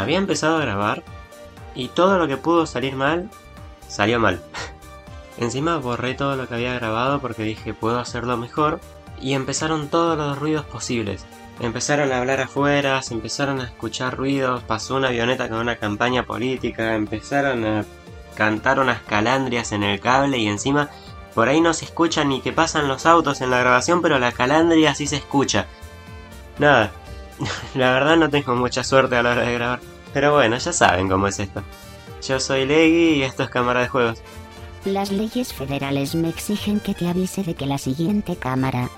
había empezado a grabar y todo lo que pudo salir mal, salió mal. Encima borré todo lo que había grabado porque dije puedo hacerlo mejor y empezaron todos los ruidos posibles. Empezaron a hablar afuera, empezaron a escuchar ruidos, pasó una avioneta con una campaña política, empezaron a cantar unas calandrias en el cable y encima por ahí no se escucha ni que pasan los autos en la grabación, pero la calandria sí se escucha. Nada, la verdad no tengo mucha suerte a la hora de grabar. Pero bueno, ya saben cómo es esto. Yo soy Leggy y esto es Cámara de Juegos. Las leyes federales me exigen que te avise de que la siguiente cámara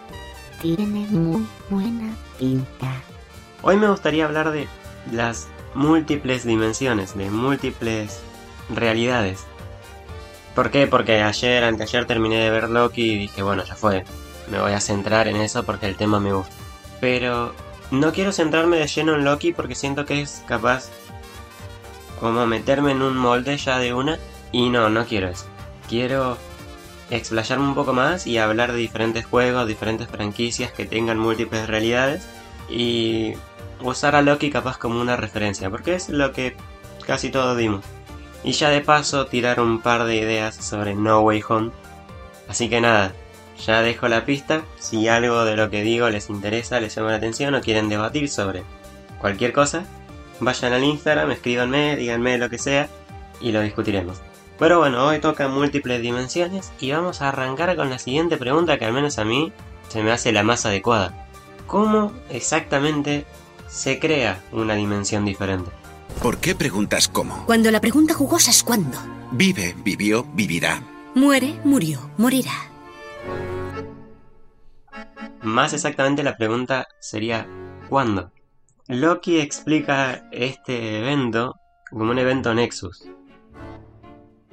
tiene muy buena pinta. Hoy me gustaría hablar de las múltiples dimensiones, de múltiples realidades. ¿Por qué? Porque ayer, anteayer terminé de ver Loki y dije, bueno, ya fue. Me voy a centrar en eso porque el tema me gusta. Pero no quiero centrarme de lleno en Loki porque siento que es capaz como meterme en un molde ya de una. Y no, no quiero eso. Quiero explayarme un poco más y hablar de diferentes juegos, diferentes franquicias que tengan múltiples realidades. Y usar a Loki capaz como una referencia, porque es lo que casi todos dimos. Y ya de paso tirar un par de ideas sobre No Way Home. Así que nada, ya dejo la pista. Si algo de lo que digo les interesa, les llama la atención o quieren debatir sobre cualquier cosa, vayan al Instagram, escríbanme, díganme lo que sea y lo discutiremos. Pero bueno, hoy toca múltiples dimensiones y vamos a arrancar con la siguiente pregunta que al menos a mí se me hace la más adecuada. ¿Cómo exactamente se crea una dimensión diferente? ¿Por qué preguntas cómo? Cuando la pregunta jugosa es cuándo. Vive, vivió, vivirá. Muere, murió, morirá. Más exactamente la pregunta sería ¿cuándo? Loki explica este evento como un evento Nexus.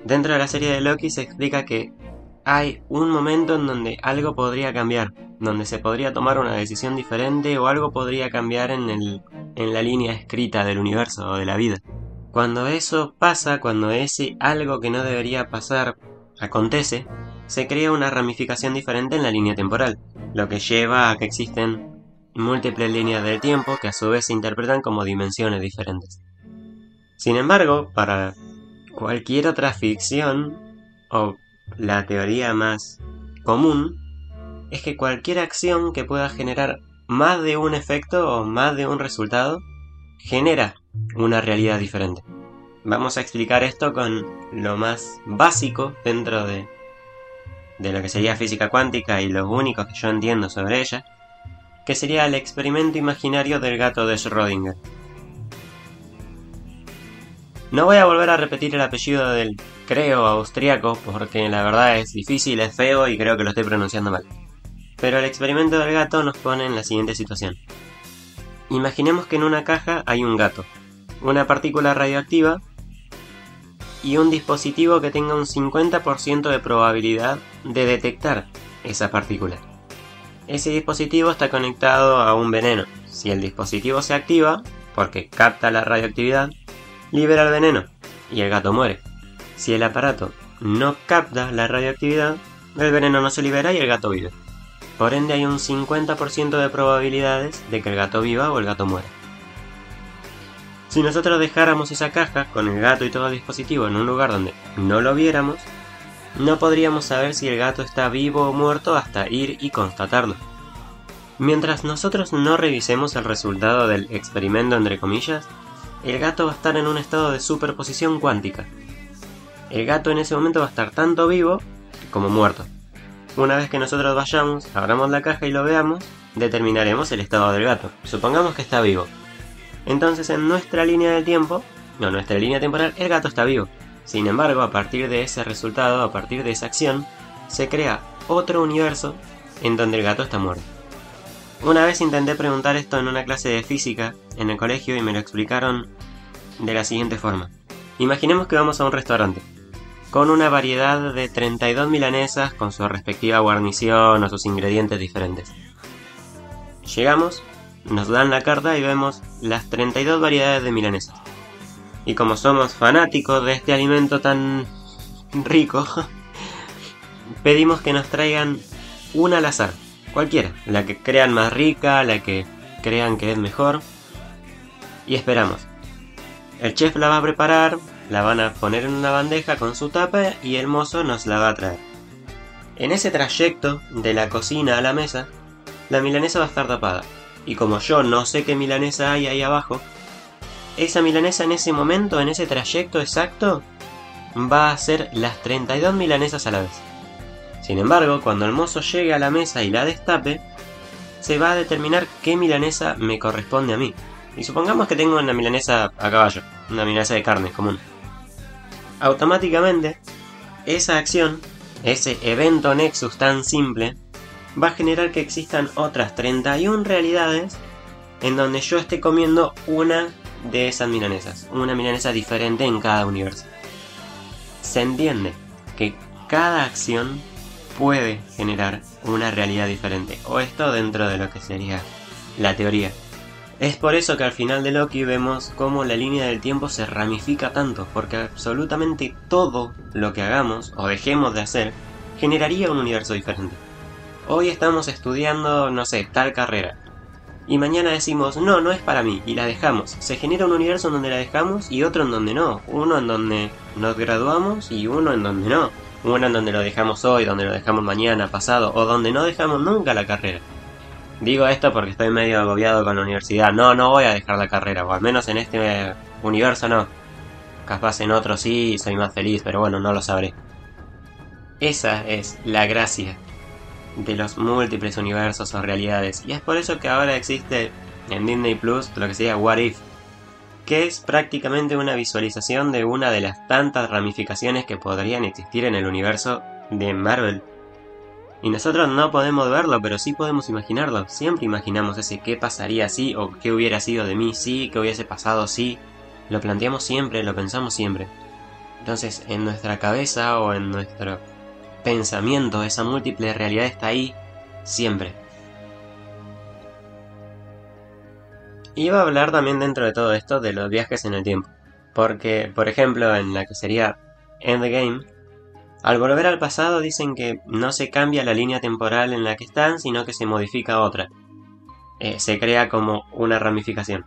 Dentro de la serie de Loki se explica que hay un momento en donde algo podría cambiar, donde se podría tomar una decisión diferente o algo podría cambiar en, el, en la línea escrita del universo o de la vida. Cuando eso pasa, cuando ese algo que no debería pasar acontece, se crea una ramificación diferente en la línea temporal, lo que lleva a que existen múltiples líneas del tiempo que a su vez se interpretan como dimensiones diferentes. Sin embargo, para cualquier otra ficción, o la teoría más común, es que cualquier acción que pueda generar más de un efecto o más de un resultado, genera una realidad diferente. Vamos a explicar esto con lo más básico dentro de, de lo que sería física cuántica y lo único que yo entiendo sobre ella, que sería el experimento imaginario del gato de Schrödinger. No voy a volver a repetir el apellido del creo austriaco porque la verdad es difícil, es feo y creo que lo estoy pronunciando mal. Pero el experimento del gato nos pone en la siguiente situación. Imaginemos que en una caja hay un gato, una partícula radioactiva y un dispositivo que tenga un 50% de probabilidad de detectar esa partícula. Ese dispositivo está conectado a un veneno. Si el dispositivo se activa, porque capta la radioactividad, libera el veneno y el gato muere. Si el aparato no capta la radioactividad, el veneno no se libera y el gato vive. Por ende hay un 50% de probabilidades de que el gato viva o el gato muera. Si nosotros dejáramos esa caja con el gato y todo el dispositivo en un lugar donde no lo viéramos, no podríamos saber si el gato está vivo o muerto hasta ir y constatarlo. Mientras nosotros no revisemos el resultado del experimento entre comillas, el gato va a estar en un estado de superposición cuántica. El gato en ese momento va a estar tanto vivo como muerto. Una vez que nosotros vayamos, abramos la caja y lo veamos, determinaremos el estado del gato. Supongamos que está vivo. Entonces en nuestra línea de tiempo, no, nuestra línea temporal, el gato está vivo. Sin embargo, a partir de ese resultado, a partir de esa acción, se crea otro universo en donde el gato está muerto. Una vez intenté preguntar esto en una clase de física en el colegio y me lo explicaron de la siguiente forma. Imaginemos que vamos a un restaurante, con una variedad de 32 milanesas con su respectiva guarnición o sus ingredientes diferentes. Llegamos, nos dan la carta y vemos las 32 variedades de milanesas. Y como somos fanáticos de este alimento tan rico, pedimos que nos traigan una al azar Cualquiera, la que crean más rica, la que crean que es mejor. Y esperamos. El chef la va a preparar, la van a poner en una bandeja con su tapa y el mozo nos la va a traer. En ese trayecto de la cocina a la mesa, la milanesa va a estar tapada. Y como yo no sé qué milanesa hay ahí abajo, esa milanesa en ese momento, en ese trayecto exacto, va a ser las 32 milanesas a la vez. Sin embargo, cuando el mozo llegue a la mesa y la destape, se va a determinar qué milanesa me corresponde a mí. Y supongamos que tengo una milanesa a caballo, una milanesa de carne común. Automáticamente, esa acción, ese evento Nexus tan simple, va a generar que existan otras 31 realidades en donde yo esté comiendo una de esas milanesas, una milanesa diferente en cada universo. Se entiende que cada acción puede generar una realidad diferente, o esto dentro de lo que sería la teoría. Es por eso que al final de Loki vemos cómo la línea del tiempo se ramifica tanto, porque absolutamente todo lo que hagamos o dejemos de hacer generaría un universo diferente. Hoy estamos estudiando, no sé, tal carrera. Y mañana decimos, no, no es para mí, y la dejamos. Se genera un universo en donde la dejamos y otro en donde no. Uno en donde nos graduamos y uno en donde no. Uno en donde lo dejamos hoy, donde lo dejamos mañana, pasado, o donde no dejamos nunca la carrera. Digo esto porque estoy medio agobiado con la universidad. No, no voy a dejar la carrera, o al menos en este universo no. Capaz en otro sí, soy más feliz, pero bueno, no lo sabré. Esa es la gracia de los múltiples universos o realidades. Y es por eso que ahora existe en Disney Plus lo que se llama What If, que es prácticamente una visualización de una de las tantas ramificaciones que podrían existir en el universo de Marvel. Y nosotros no podemos verlo, pero sí podemos imaginarlo. Siempre imaginamos ese qué pasaría si o qué hubiera sido de mí si, qué hubiese pasado si. Lo planteamos siempre, lo pensamos siempre. Entonces, en nuestra cabeza o en nuestro pensamiento, esa múltiple realidad está ahí siempre. Iba a hablar también dentro de todo esto de los viajes en el tiempo. Porque, por ejemplo, en la que sería Endgame, al volver al pasado dicen que no se cambia la línea temporal en la que están, sino que se modifica otra. Eh, se crea como una ramificación.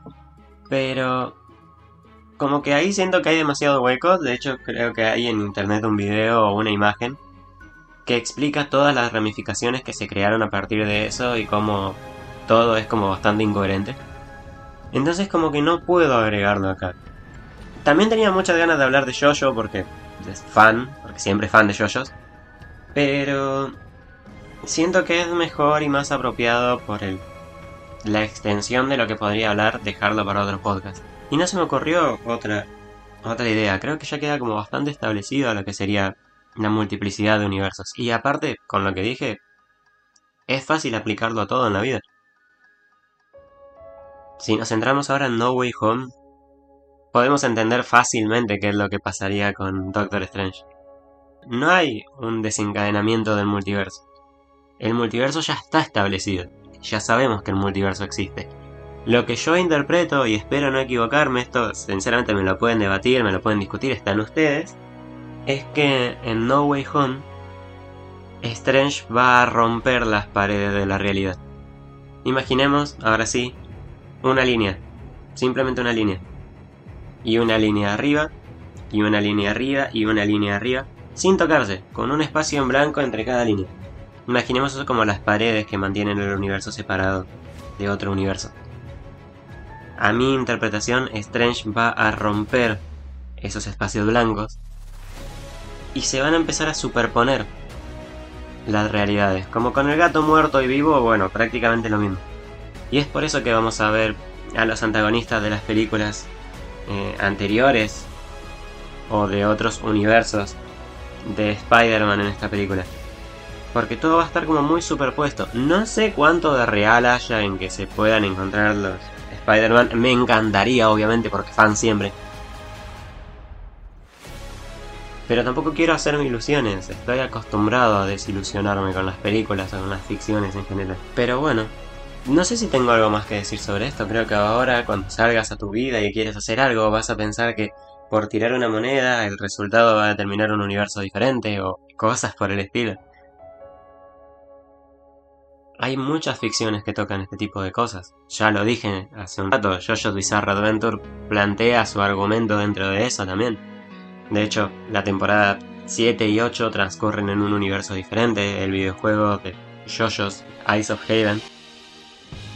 Pero... Como que ahí siento que hay demasiado huecos, de hecho creo que hay en internet un video o una imagen que explica todas las ramificaciones que se crearon a partir de eso y cómo todo es como bastante incoherente. Entonces como que no puedo agregarlo acá. También tenía muchas ganas de hablar de Jojo porque es fan, porque siempre fan de Jojos. Pero siento que es mejor y más apropiado por el la extensión de lo que podría hablar dejarlo para otro podcast. Y no se me ocurrió otra otra idea. Creo que ya queda como bastante establecido lo que sería la multiplicidad de universos. Y aparte, con lo que dije, es fácil aplicarlo a todo en la vida. Si nos centramos ahora en No Way Home, podemos entender fácilmente qué es lo que pasaría con Doctor Strange. No hay un desencadenamiento del multiverso. El multiverso ya está establecido. Ya sabemos que el multiverso existe. Lo que yo interpreto, y espero no equivocarme, esto sinceramente me lo pueden debatir, me lo pueden discutir, están ustedes, es que en No Way Home, Strange va a romper las paredes de la realidad. Imaginemos, ahora sí, una línea, simplemente una línea. Y una línea arriba, y una línea arriba, y una línea arriba, sin tocarse, con un espacio en blanco entre cada línea. Imaginemos eso como las paredes que mantienen el universo separado de otro universo. A mi interpretación, Strange va a romper esos espacios blancos y se van a empezar a superponer las realidades. Como con el gato muerto y vivo, bueno, prácticamente lo mismo. Y es por eso que vamos a ver a los antagonistas de las películas eh, anteriores o de otros universos de Spider-Man en esta película. Porque todo va a estar como muy superpuesto. No sé cuánto de real haya en que se puedan encontrar los Spider-Man. Me encantaría, obviamente, porque fan siempre. Pero tampoco quiero hacerme ilusiones. Estoy acostumbrado a desilusionarme con las películas o con las ficciones en general. Pero bueno, no sé si tengo algo más que decir sobre esto. Creo que ahora, cuando salgas a tu vida y quieres hacer algo, vas a pensar que por tirar una moneda el resultado va a determinar un universo diferente o cosas por el estilo. hay muchas ficciones que tocan este tipo de cosas. Ya lo dije hace un rato, JoJo's Bizarre Adventure plantea su argumento dentro de eso también. De hecho, la temporada 7 y 8 transcurren en un universo diferente. El videojuego de JoJo's Eyes of Haven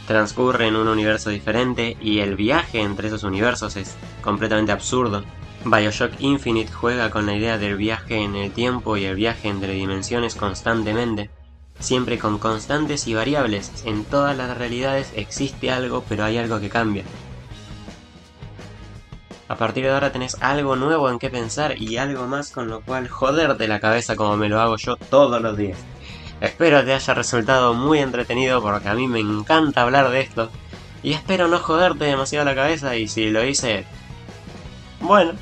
transcurre en un universo diferente y el viaje entre esos universos es completamente absurdo. Bioshock Infinite juega con la idea del viaje en el tiempo y el viaje entre dimensiones constantemente siempre con constantes y variables. En todas las realidades existe algo, pero hay algo que cambia. A partir de ahora tenés algo nuevo en qué pensar y algo más con lo cual joderte la cabeza como me lo hago yo todos los días. Espero te haya resultado muy entretenido porque a mí me encanta hablar de esto. Y espero no joderte demasiado la cabeza y si lo hice... Bueno,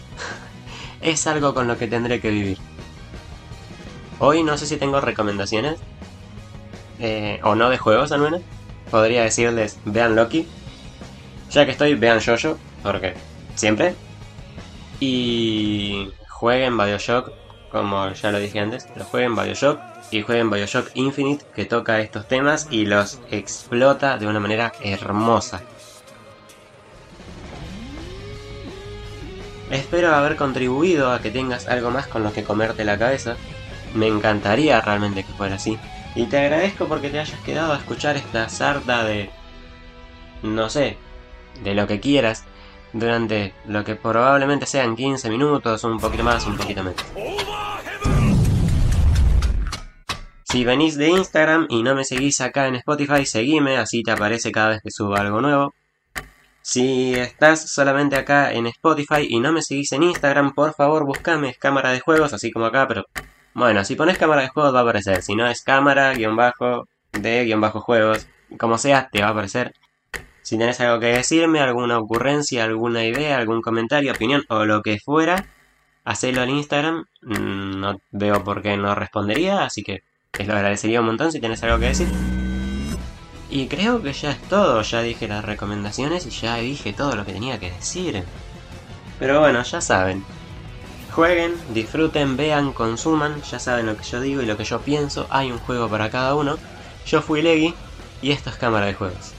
es algo con lo que tendré que vivir. Hoy no sé si tengo recomendaciones, eh, o no de juegos al menos, podría decirles vean Loki. Ya que estoy, vean Jojo, porque siempre. Y jueguen Bioshock, como ya lo dije antes, jueguen Bioshock y jueguen Bioshock Infinite, que toca estos temas y los explota de una manera hermosa. Espero haber contribuido a que tengas algo más con lo que comerte la cabeza. Me encantaría realmente que fuera así. Y te agradezco porque te hayas quedado a escuchar esta sarta de... no sé, de lo que quieras, durante lo que probablemente sean 15 minutos, un poquito más, un poquito menos. Si venís de Instagram y no me seguís acá en Spotify, seguime, así te aparece cada vez que subo algo nuevo. Si estás solamente acá en Spotify y no me seguís en Instagram, por favor buscame cámara de juegos, así como acá, pero bueno, si pones cámara de juegos va a aparecer. Si no es cámara, guion bajo, de guion bajo juegos, como sea, te va a aparecer. Si tenés algo que decirme, alguna ocurrencia, alguna idea, algún comentario, opinión o lo que fuera, hacelo en Instagram. Mm, no veo por qué no respondería, así que te lo agradecería un montón si tenés algo que decir. Y creo que ya es todo, ya dije las recomendaciones y ya dije todo lo que tenía que decir. Pero bueno, ya saben, Jueguen, disfruten, vean, consuman, ya saben lo que yo digo y lo que yo pienso, hay un juego para cada uno. Yo fui Leggy y esto es Cámara de Juegos.